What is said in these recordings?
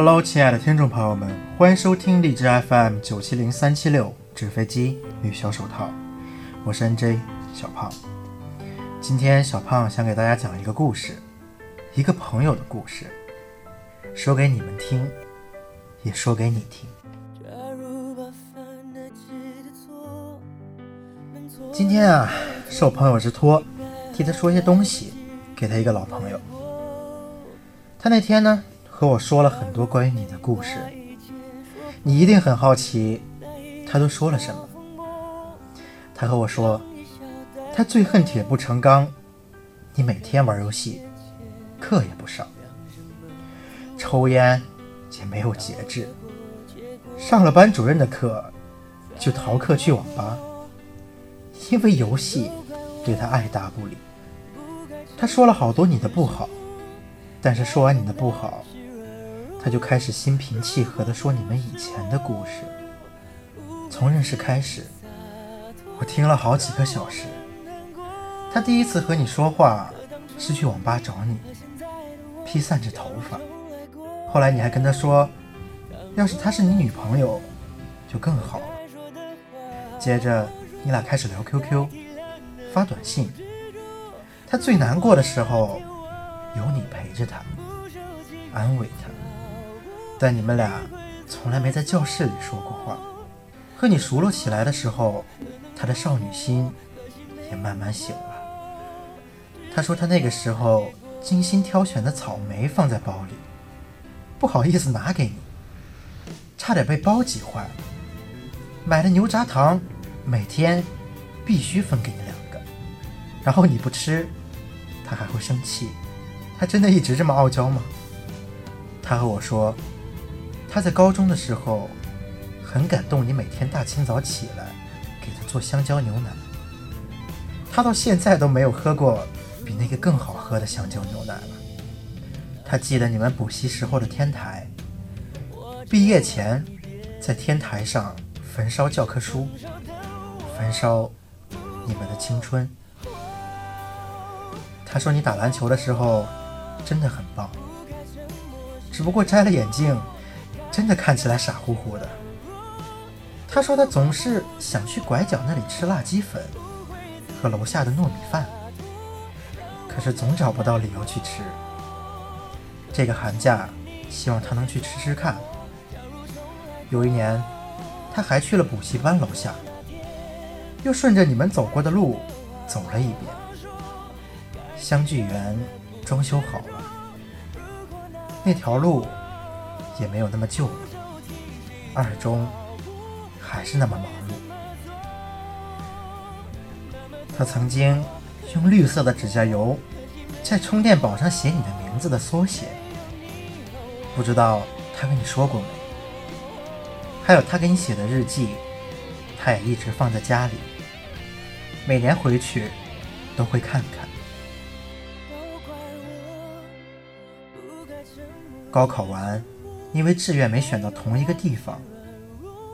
Hello，亲爱的听众朋友们，欢迎收听荔枝 FM 九七零三七六纸飞机与小手套，我是 NJ 小胖。今天小胖想给大家讲一个故事，一个朋友的故事，说给你们听，也说给你听。今天啊，是我朋友之托，替他说些东西，给他一个老朋友。他那天呢，和我说了很多关于你的故事，你一定很好奇，他都说了什么。他和我说，他最恨铁不成钢，你每天玩游戏，课也不上，抽烟也没有节制，上了班主任的课就逃课去网吧。因为游戏对他爱答不理，他说了好多你的不好，但是说完你的不好，他就开始心平气和地说你们以前的故事。从认识开始，我听了好几个小时。他第一次和你说话是去网吧找你，披散着头发。后来你还跟他说，要是她是你女朋友，就更好了。接着。你俩开始聊 QQ，发短信。他最难过的时候，有你陪着他，安慰他。但你们俩从来没在教室里说过话。和你熟络起来的时候，他的少女心也慢慢醒了。他说他那个时候精心挑选的草莓放在包里，不好意思拿给你，差点被包挤坏了。买的牛轧糖。每天必须分给你两个，然后你不吃，他还会生气。他真的一直这么傲娇吗？他和我说，他在高中的时候很感动你每天大清早起来给他做香蕉牛奶。他到现在都没有喝过比那个更好喝的香蕉牛奶了。他记得你们补习时候的天台，毕业前在天台上焚烧教科书。焚烧你们的青春。他说你打篮球的时候真的很棒，只不过摘了眼镜，真的看起来傻乎乎的。他说他总是想去拐角那里吃辣鸡粉和楼下的糯米饭，可是总找不到理由去吃。这个寒假希望他能去吃吃看。有一年，他还去了补习班楼下。又顺着你们走过的路走了一遍，相聚园装修好了，那条路也没有那么旧了。二中还是那么忙碌。他曾经用绿色的指甲油在充电宝上写你的名字的缩写，不知道他跟你说过没？还有他给你写的日记。他也一直放在家里，每年回去都会看看。高考完，因为志愿没选到同一个地方，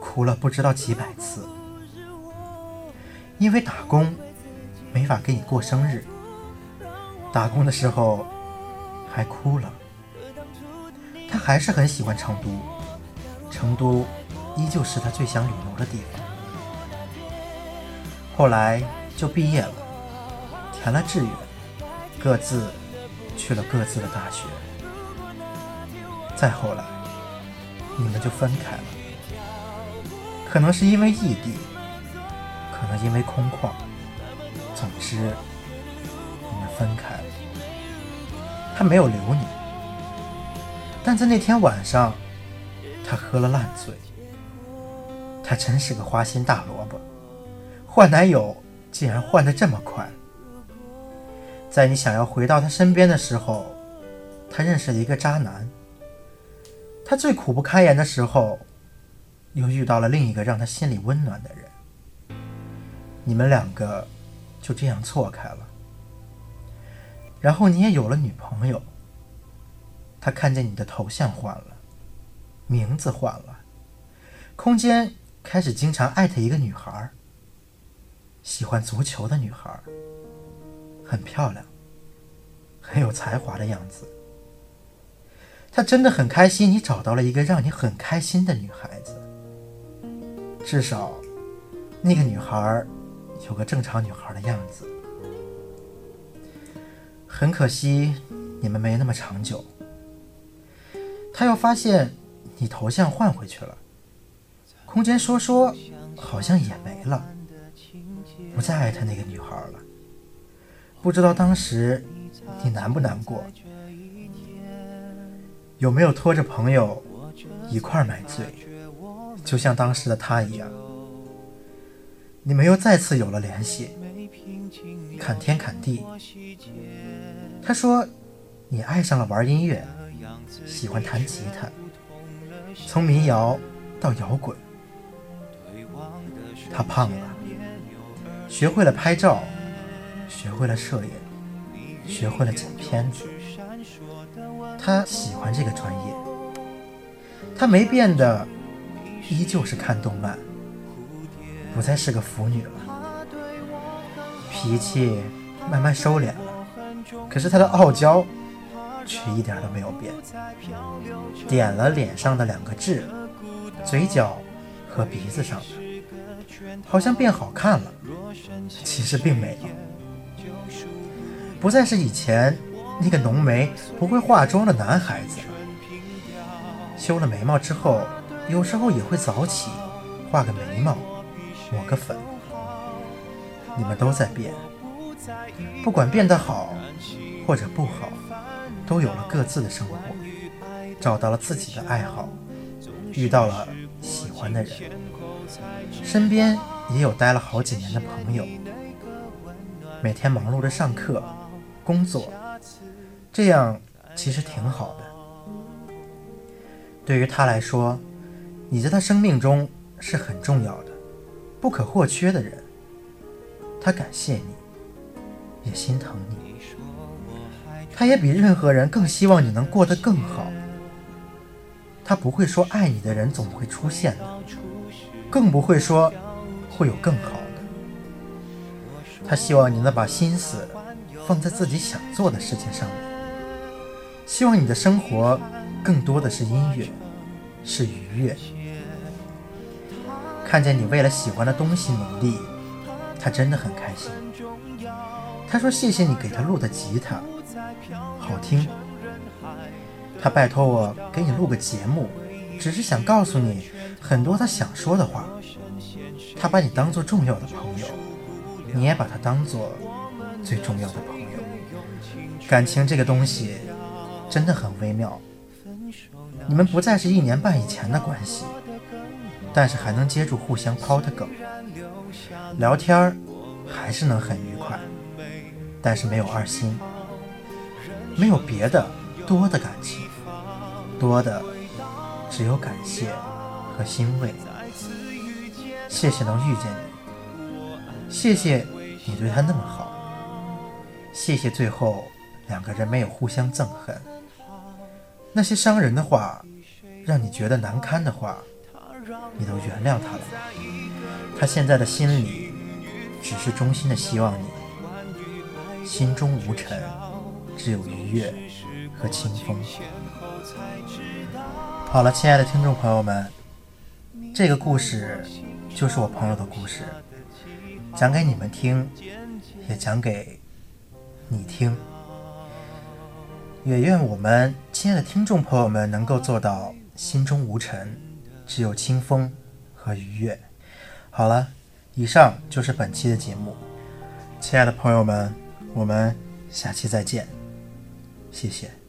哭了不知道几百次。因为打工没法给你过生日，打工的时候还哭了。他还是很喜欢成都，成都依旧是他最想旅游的地方。后来就毕业了，填了志愿，各自去了各自的大学。再后来，你们就分开了，可能是因为异地，可能因为空旷，总之，你们分开了。他没有留你，但在那天晚上，他喝了烂醉。他真是个花心大萝卜。换男友竟然换得这么快，在你想要回到他身边的时候，他认识了一个渣男。他最苦不堪言的时候，又遇到了另一个让他心里温暖的人。你们两个就这样错开了。然后你也有了女朋友。他看见你的头像换了，名字换了，空间开始经常艾特一个女孩。喜欢足球的女孩，很漂亮，很有才华的样子。他真的很开心，你找到了一个让你很开心的女孩子。至少，那个女孩有个正常女孩的样子。很可惜，你们没那么长久。他又发现你头像换回去了，空间说说好像也没了，不再爱他那个女孩了。不知道当时你难不难过？有没有拖着朋友一块儿买醉，就像当时的他一样？你们又再次有了联系，侃天侃地。他说你爱上了玩音乐，喜欢弹吉他，从民谣到摇滚。他胖了，学会了拍照，学会了摄影，学会了剪片子。他喜欢这个专业，他没变的，依旧是看动漫，不再是个腐女了，脾气慢慢收敛了，可是他的傲娇却一点都没有变。点了脸上的两个痣，嘴角和鼻子上的，好像变好看了，其实并没有，不再是以前。那个浓眉不会化妆的男孩子，修了眉毛之后，有时候也会早起，画个眉毛，抹个粉。你们都在变，不管变得好或者不好，都有了各自的生活，找到了自己的爱好，遇到了喜欢的人，身边也有待了好几年的朋友，每天忙碌着上课、工作。这样其实挺好的。对于他来说，你在他生命中是很重要的、不可或缺的人。他感谢你，也心疼你。他也比任何人更希望你能过得更好。他不会说爱你的人总会出现的，更不会说会有更好的。他希望你能把心思放在自己想做的事情上面。希望你的生活更多的是音乐，是愉悦。看见你为了喜欢的东西努力，他真的很开心。他说：“谢谢你给他录的吉他，好听。”他拜托我给你录个节目，只是想告诉你很多他想说的话。他把你当做重要的朋友，你也把他当做最重要的朋友。感情这个东西。真的很微妙，你们不再是一年半以前的关系，但是还能接住互相抛的梗，聊天儿还是能很愉快，但是没有二心，没有别的多的感情，多的只有感谢和欣慰。谢谢能遇见你，谢谢你对他那么好，谢谢最后两个人没有互相憎恨。那些伤人的话，让你觉得难堪的话，你都原谅他了。他现在的心里，只是衷心的希望你心中无尘，只有愉悦和清风。好了，亲爱的听众朋友们，这个故事就是我朋友的故事，讲给你们听，也讲给你听。也愿我们亲爱的听众朋友们能够做到心中无尘，只有清风和愉悦。好了，以上就是本期的节目，亲爱的朋友们，我们下期再见，谢谢。